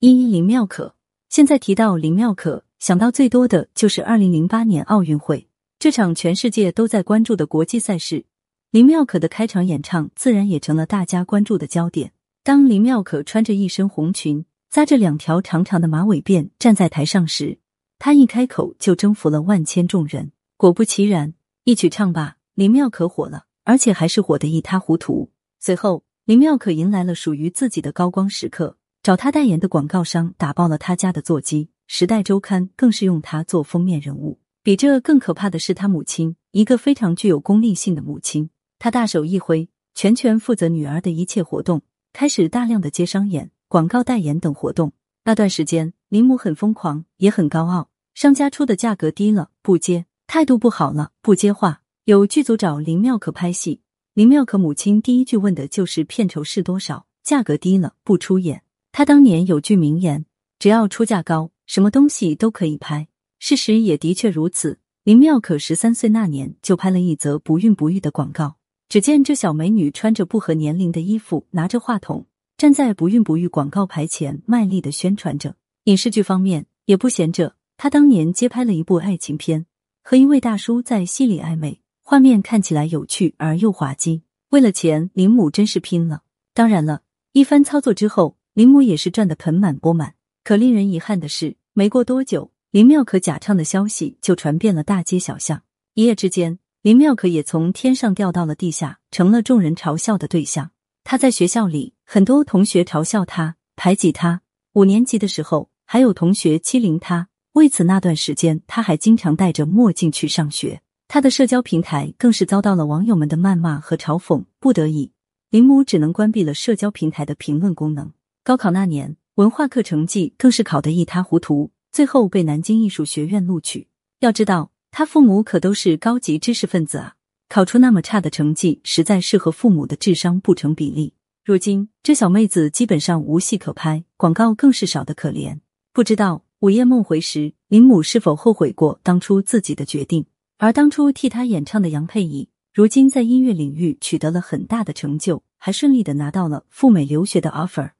一林妙可，现在提到林妙可，想到最多的就是二零零八年奥运会这场全世界都在关注的国际赛事。林妙可的开场演唱自然也成了大家关注的焦点。当林妙可穿着一身红裙，扎着两条长长的马尾辫站在台上时，她一开口就征服了万千众人。果不其然，一曲唱罢，林妙可火了，而且还是火得一塌糊涂。随后，林妙可迎来了属于自己的高光时刻。找他代言的广告商打爆了他家的座机，《时代周刊》更是用他做封面人物。比这更可怕的是他母亲，一个非常具有功利性的母亲。他大手一挥，全权负责女儿的一切活动，开始大量的接商演、广告代言等活动。那段时间，林母很疯狂，也很高傲。商家出的价格低了不接，态度不好了不接话。有剧组找林妙可拍戏，林妙可母亲第一句问的就是片酬是多少，价格低了不出演。他当年有句名言：“只要出价高，什么东西都可以拍。”事实也的确如此。林妙可十三岁那年就拍了一则不孕不育的广告。只见这小美女穿着不合年龄的衣服，拿着话筒，站在不孕不育广告牌前，卖力的宣传着。影视剧方面也不闲着，她当年接拍了一部爱情片，和一位大叔在戏里暧昧，画面看起来有趣而又滑稽。为了钱，林母真是拼了。当然了，一番操作之后。林母也是赚得盆满钵满，可令人遗憾的是，没过多久，林妙可假唱的消息就传遍了大街小巷。一夜之间，林妙可也从天上掉到了地下，成了众人嘲笑的对象。他在学校里，很多同学嘲笑他、排挤他。五年级的时候，还有同学欺凌他。为此，那段时间他还经常戴着墨镜去上学。他的社交平台更是遭到了网友们的谩骂和嘲讽。不得已，林母只能关闭了社交平台的评论功能。高考那年，文化课成绩更是考得一塌糊涂，最后被南京艺术学院录取。要知道，他父母可都是高级知识分子啊，考出那么差的成绩，实在是和父母的智商不成比例。如今，这小妹子基本上无戏可拍，广告更是少得可怜。不知道午夜梦回时，林母是否后悔过当初自己的决定？而当初替她演唱的杨佩仪，如今在音乐领域取得了很大的成就，还顺利的拿到了赴美留学的 offer。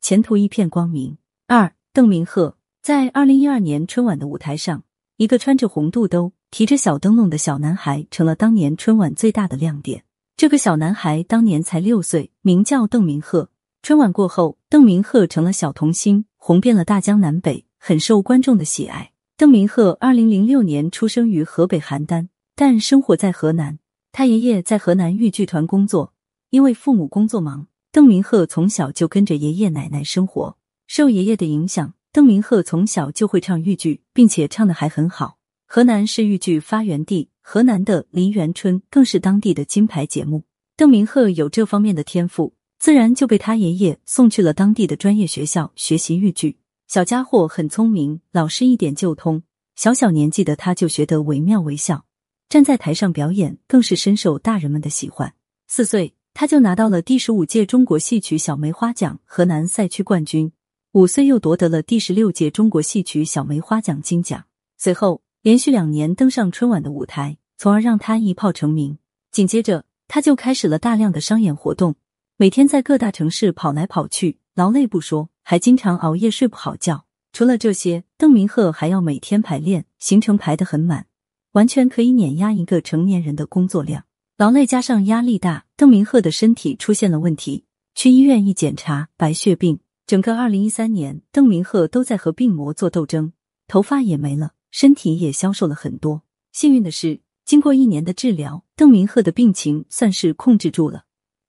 前途一片光明。二，邓明鹤在二零一二年春晚的舞台上，一个穿着红肚兜、提着小灯笼的小男孩成了当年春晚最大的亮点。这个小男孩当年才六岁，名叫邓明鹤。春晚过后，邓明鹤成了小童星，红遍了大江南北，很受观众的喜爱。邓明鹤二零零六年出生于河北邯郸，但生活在河南。他爷爷在河南豫剧团工作，因为父母工作忙。邓明鹤从小就跟着爷爷奶奶生活，受爷爷的影响，邓明鹤从小就会唱豫剧，并且唱的还很好。河南是豫剧发源地，河南的《梨园春》更是当地的金牌节目。邓明鹤有这方面的天赋，自然就被他爷爷送去了当地的专业学校学习豫剧。小家伙很聪明，老师一点就通。小小年纪的他就学得惟妙惟肖，站在台上表演更是深受大人们的喜欢。四岁。他就拿到了第十五届中国戏曲小梅花奖河南赛区冠军，五岁又夺得了第十六届中国戏曲小梅花奖金奖。随后连续两年登上春晚的舞台，从而让他一炮成名。紧接着，他就开始了大量的商演活动，每天在各大城市跑来跑去，劳累不说，还经常熬夜睡不好觉。除了这些，邓明鹤还要每天排练，行程排得很满，完全可以碾压一个成年人的工作量。劳累加上压力大，邓明鹤的身体出现了问题。去医院一检查，白血病。整个二零一三年，邓明鹤都在和病魔做斗争，头发也没了，身体也消瘦了很多。幸运的是，经过一年的治疗，邓明鹤的病情算是控制住了。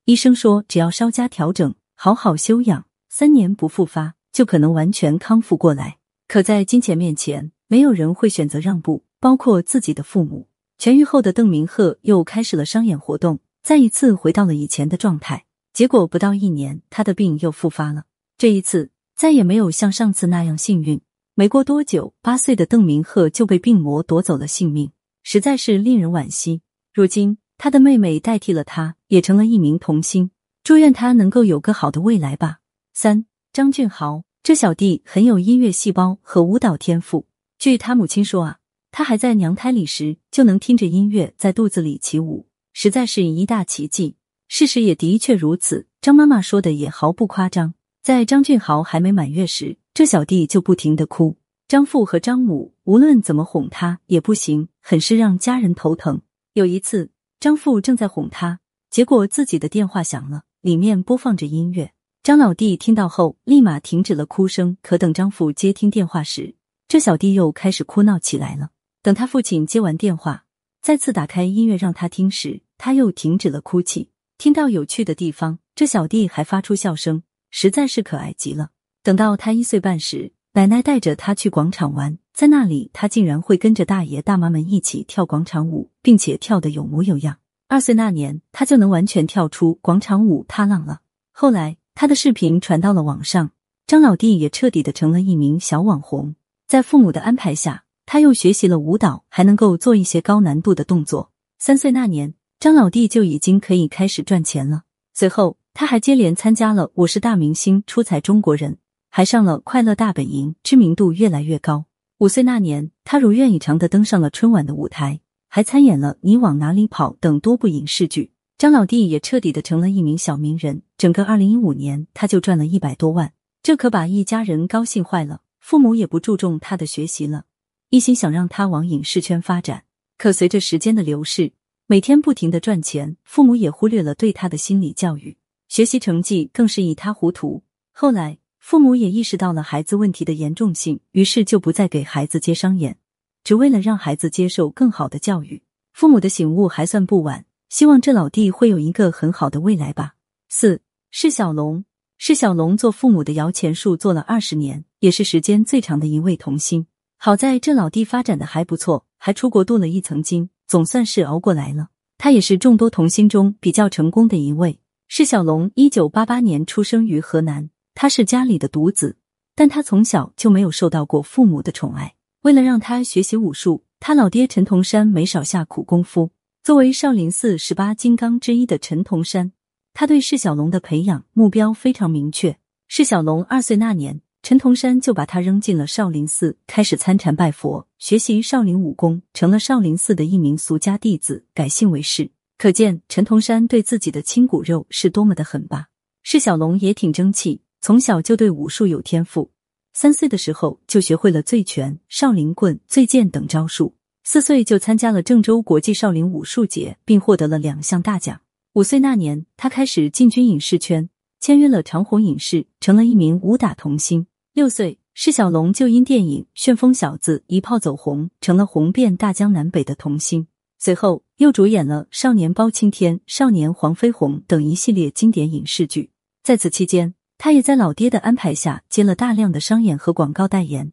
医生说，只要稍加调整，好好休养，三年不复发，就可能完全康复过来。可在金钱面前，没有人会选择让步，包括自己的父母。痊愈后的邓明鹤又开始了商演活动，再一次回到了以前的状态。结果不到一年，他的病又复发了。这一次再也没有像上次那样幸运。没过多久，八岁的邓明鹤就被病魔夺走了性命，实在是令人惋惜。如今，他的妹妹代替了他，也成了一名童星。祝愿他能够有个好的未来吧。三，张俊豪这小弟很有音乐细胞和舞蹈天赋。据他母亲说啊。他还在娘胎里时就能听着音乐在肚子里起舞，实在是一大奇迹。事实也的确如此，张妈妈说的也毫不夸张。在张俊豪还没满月时，这小弟就不停的哭。张父和张母无论怎么哄他也不行，很是让家人头疼。有一次，张父正在哄他，结果自己的电话响了，里面播放着音乐。张老弟听到后，立马停止了哭声。可等张父接听电话时，这小弟又开始哭闹起来了。等他父亲接完电话，再次打开音乐让他听时，他又停止了哭泣。听到有趣的地方，这小弟还发出笑声，实在是可爱极了。等到他一岁半时，奶奶带着他去广场玩，在那里他竟然会跟着大爷大妈们一起跳广场舞，并且跳得有模有样。二岁那年，他就能完全跳出广场舞踏浪了。后来。他的视频传到了网上，张老弟也彻底的成了一名小网红。在父母的安排下，他又学习了舞蹈，还能够做一些高难度的动作。三岁那年，张老弟就已经可以开始赚钱了。随后，他还接连参加了《我是大明星》出彩中国人，还上了《快乐大本营》，知名度越来越高。五岁那年，他如愿以偿的登上了春晚的舞台，还参演了《你往哪里跑》等多部影视剧。张老弟也彻底的成了一名小名人，整个二零一五年他就赚了一百多万，这可把一家人高兴坏了。父母也不注重他的学习了，一心想让他往影视圈发展。可随着时间的流逝，每天不停的赚钱，父母也忽略了对他的心理教育，学习成绩更是一塌糊涂。后来，父母也意识到了孩子问题的严重性，于是就不再给孩子接商演，只为了让孩子接受更好的教育。父母的醒悟还算不晚。希望这老弟会有一个很好的未来吧。四释小龙，释小龙做父母的摇钱树做了二十年，也是时间最长的一位童星。好在这老弟发展的还不错，还出国镀了一层金，总算是熬过来了。他也是众多童星中比较成功的一位。释小龙一九八八年出生于河南，他是家里的独子，但他从小就没有受到过父母的宠爱。为了让他学习武术，他老爹陈同山没少下苦功夫。作为少林寺十八金刚之一的陈同山，他对释小龙的培养目标非常明确。释小龙二岁那年，陈同山就把他扔进了少林寺，开始参禅拜佛，学习少林武功，成了少林寺的一名俗家弟子，改姓为氏。可见陈同山对自己的亲骨肉是多么的狠吧。释小龙也挺争气，从小就对武术有天赋，三岁的时候就学会了醉拳、少林棍、醉剑等招数。四岁就参加了郑州国际少林武术节，并获得了两项大奖。五岁那年，他开始进军影视圈，签约了长虹影视，成了一名武打童星。六岁，释小龙就因电影《旋风小子》一炮走红，成了红遍大江南北的童星。随后又主演了《少年包青天》《少年黄飞鸿》等一系列经典影视剧。在此期间，他也在老爹的安排下接了大量的商演和广告代言。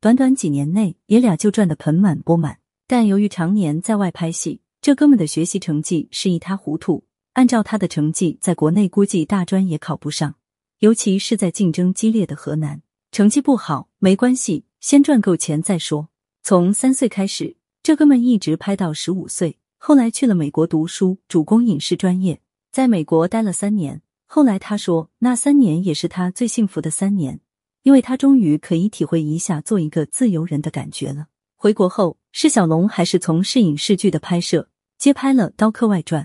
短短几年内，爷俩就赚得盆满钵满。但由于常年在外拍戏，这哥们的学习成绩是一塌糊涂。按照他的成绩，在国内估计大专也考不上，尤其是在竞争激烈的河南。成绩不好没关系，先赚够钱再说。从三岁开始，这哥们一直拍到十五岁，后来去了美国读书，主攻影视专业，在美国待了三年。后来他说，那三年也是他最幸福的三年，因为他终于可以体会一下做一个自由人的感觉了。回国后，释小龙还是从事影视剧的拍摄，接拍了《刀客外传》，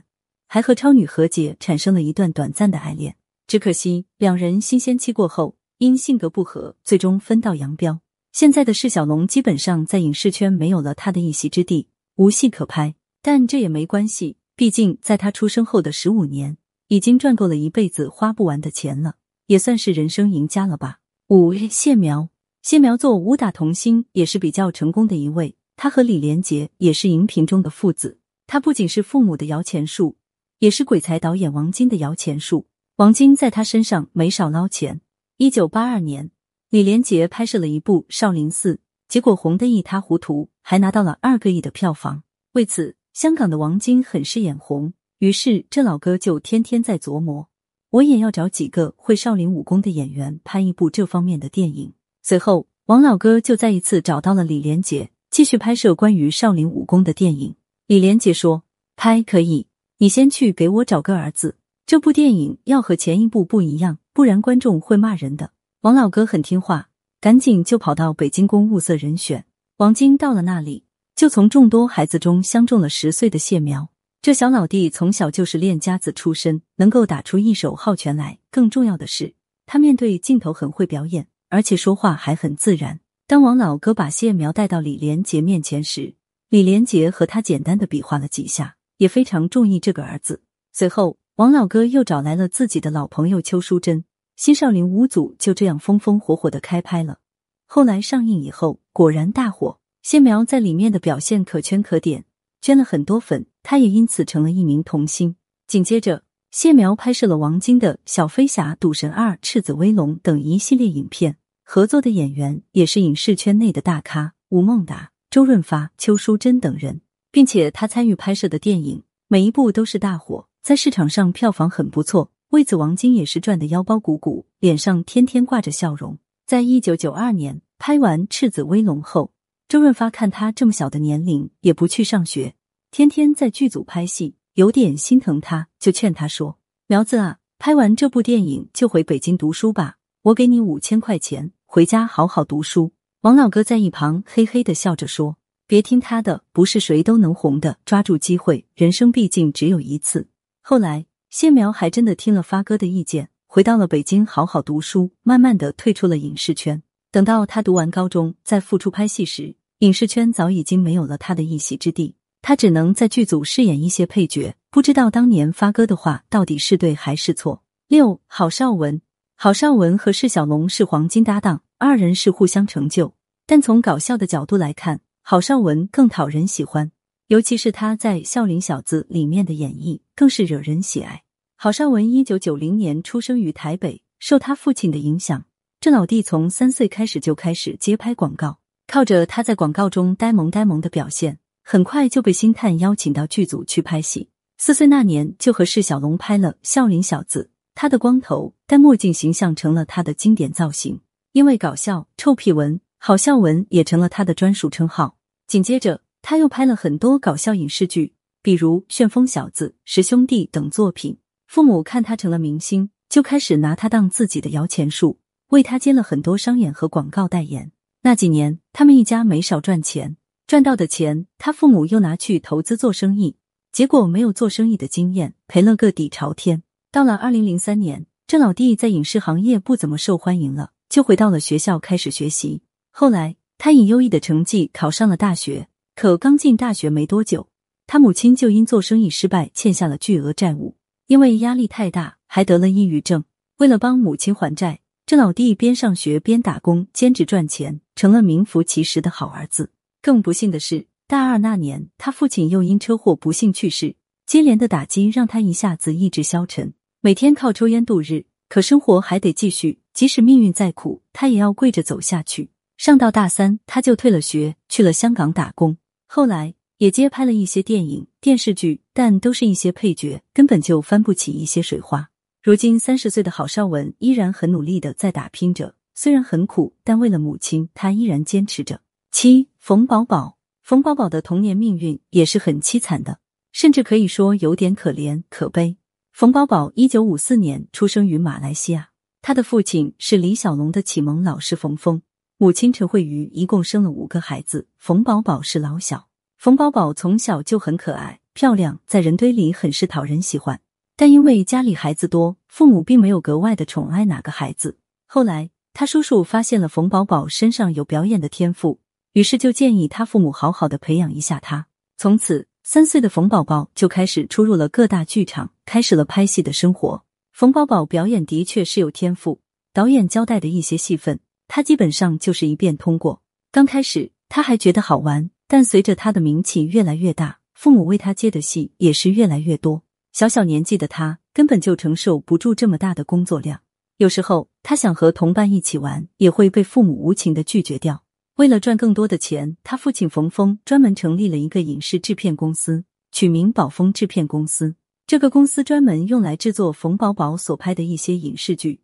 还和超女何洁产生了一段短暂的爱恋。只可惜两人新鲜期过后，因性格不合，最终分道扬镳。现在的释小龙基本上在影视圈没有了他的一席之地，无戏可拍。但这也没关系，毕竟在他出生后的十五年，已经赚够了一辈子花不完的钱了，也算是人生赢家了吧。五谢苗。谢苗做武打童星也是比较成功的一位，他和李连杰也是荧屏中的父子。他不仅是父母的摇钱树，也是鬼才导演王晶的摇钱树。王晶在他身上没少捞钱。一九八二年，李连杰拍摄了一部《少林寺》，结果红得一塌糊涂，还拿到了二个亿的票房。为此，香港的王晶很是眼红，于是这老哥就天天在琢磨，我也要找几个会少林武功的演员拍一部这方面的电影。随后，王老哥就再一次找到了李连杰，继续拍摄关于少林武功的电影。李连杰说：“拍可以，你先去给我找个儿子。这部电影要和前一部不一样，不然观众会骂人的。”王老哥很听话，赶紧就跑到北京宫物色人选。王晶到了那里，就从众多孩子中相中了十岁的谢苗。这小老弟从小就是练家子出身，能够打出一手好拳来。更重要的是，他面对镜头很会表演。而且说话还很自然。当王老哥把谢苗带到李连杰面前时，李连杰和他简单的比划了几下，也非常中意这个儿子。随后，王老哥又找来了自己的老朋友邱淑贞，新少林五组就这样风风火火的开拍了。后来上映以后，果然大火。谢苗在里面的表现可圈可点，捐了很多粉，他也因此成了一名童星。紧接着，谢苗拍摄了王晶的《小飞侠》《赌神二》《赤子威龙》等一系列影片，合作的演员也是影视圈内的大咖，吴孟达、周润发、邱淑贞等人，并且他参与拍摄的电影每一部都是大火，在市场上票房很不错。为此，王晶也是赚得腰包鼓鼓，脸上天天挂着笑容。在一九九二年拍完《赤子威龙》后，周润发看他这么小的年龄也不去上学，天天在剧组拍戏，有点心疼他，就劝他说：“苗子啊，拍完这部电影就回北京读书吧，我给你五千块钱，回家好好读书。”王老哥在一旁嘿嘿的笑着说：“别听他的，不是谁都能红的，抓住机会，人生毕竟只有一次。”后来，谢苗还真的听了发哥的意见。回到了北京，好好读书，慢慢的退出了影视圈。等到他读完高中，再复出拍戏时，影视圈早已经没有了他的一席之地，他只能在剧组饰演一些配角。不知道当年发哥的话到底是对还是错。六郝邵文，郝邵文和释小龙是黄金搭档，二人是互相成就。但从搞笑的角度来看，郝邵文更讨人喜欢，尤其是他在《笑林小子》里面的演绎，更是惹人喜爱。郝邵文一九九零年出生于台北，受他父亲的影响，这老弟从三岁开始就开始接拍广告。靠着他在广告中呆萌呆萌的表现，很快就被星探邀请到剧组去拍戏。四岁那年就和释小龙拍了《笑林小子》，他的光头戴墨镜形象成了他的经典造型。因为搞笑，臭屁文郝笑文也成了他的专属称号。紧接着，他又拍了很多搞笑影视剧，比如《旋风小子》《十兄弟》等作品。父母看他成了明星，就开始拿他当自己的摇钱树，为他接了很多商演和广告代言。那几年，他们一家没少赚钱，赚到的钱，他父母又拿去投资做生意，结果没有做生意的经验，赔了个底朝天。到了二零零三年，郑老弟在影视行业不怎么受欢迎了，就回到了学校开始学习。后来，他以优异的成绩考上了大学，可刚进大学没多久，他母亲就因做生意失败欠下了巨额债务。因为压力太大，还得了抑郁症。为了帮母亲还债，这老弟边上学边打工兼职赚钱，成了名副其实的好儿子。更不幸的是，大二那年，他父亲又因车祸不幸去世，接连的打击让他一下子意志消沉，每天靠抽烟度日。可生活还得继续，即使命运再苦，他也要跪着走下去。上到大三，他就退了学，去了香港打工。后来。也接拍了一些电影、电视剧，但都是一些配角，根本就翻不起一些水花。如今三十岁的郝邵文依然很努力的在打拼着，虽然很苦，但为了母亲，他依然坚持着。七冯宝宝，冯宝宝的童年命运也是很凄惨的，甚至可以说有点可怜可悲。冯宝宝一九五四年出生于马来西亚，他的父亲是李小龙的启蒙老师冯峰，母亲陈慧瑜一共生了五个孩子，冯宝宝是老小。冯宝宝从小就很可爱、漂亮，在人堆里很是讨人喜欢。但因为家里孩子多，父母并没有格外的宠爱哪个孩子。后来，他叔叔发现了冯宝宝身上有表演的天赋，于是就建议他父母好好的培养一下他。从此，三岁的冯宝宝就开始出入了各大剧场，开始了拍戏的生活。冯宝宝表演的确是有天赋，导演交代的一些戏份，他基本上就是一遍通过。刚开始，他还觉得好玩。但随着他的名气越来越大，父母为他接的戏也是越来越多。小小年纪的他根本就承受不住这么大的工作量。有时候他想和同伴一起玩，也会被父母无情的拒绝掉。为了赚更多的钱，他父亲冯峰专门成立了一个影视制片公司，取名宝丰制片公司。这个公司专门用来制作冯宝宝所拍的一些影视剧。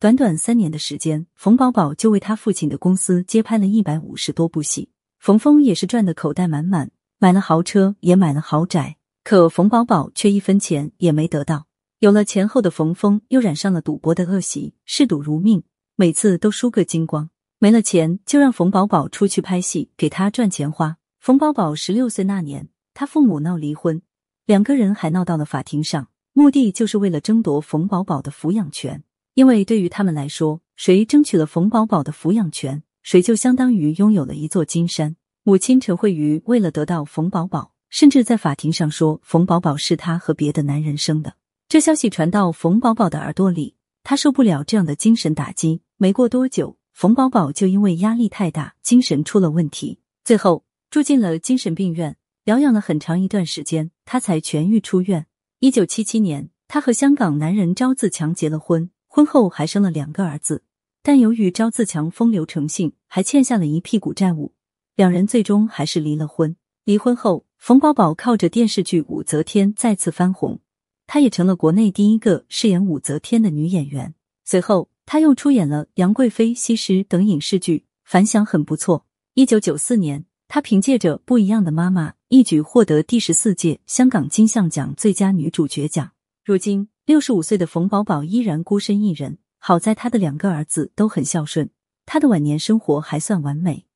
短短三年的时间，冯宝宝就为他父亲的公司接拍了一百五十多部戏。冯峰也是赚的口袋满满，买了豪车，也买了豪宅，可冯宝宝却一分钱也没得到。有了钱后的冯峰又染上了赌博的恶习，嗜赌如命，每次都输个精光。没了钱，就让冯宝宝出去拍戏，给他赚钱花。冯宝宝十六岁那年，他父母闹离婚，两个人还闹到了法庭上，目的就是为了争夺冯宝宝的抚养权。因为对于他们来说，谁争取了冯宝宝的抚养权，谁就相当于拥有了一座金山。母亲陈慧瑜为了得到冯宝宝，甚至在法庭上说冯宝宝是她和别的男人生的。这消息传到冯宝宝的耳朵里，他受不了这样的精神打击。没过多久，冯宝宝就因为压力太大，精神出了问题，最后住进了精神病院，疗养了很长一段时间，他才痊愈出院。一九七七年，他和香港男人赵自强结了婚，婚后还生了两个儿子。但由于赵自强风流成性，还欠下了一屁股债务。两人最终还是离了婚。离婚后，冯宝宝靠着电视剧《武则天》再次翻红，她也成了国内第一个饰演武则天的女演员。随后，她又出演了《杨贵妃》《西施》等影视剧，反响很不错。一九九四年，她凭借着《不一样的妈妈》一举获得第十四届香港金像奖最佳女主角奖。如今，六十五岁的冯宝宝依然孤身一人，好在他的两个儿子都很孝顺，他的晚年生活还算完美。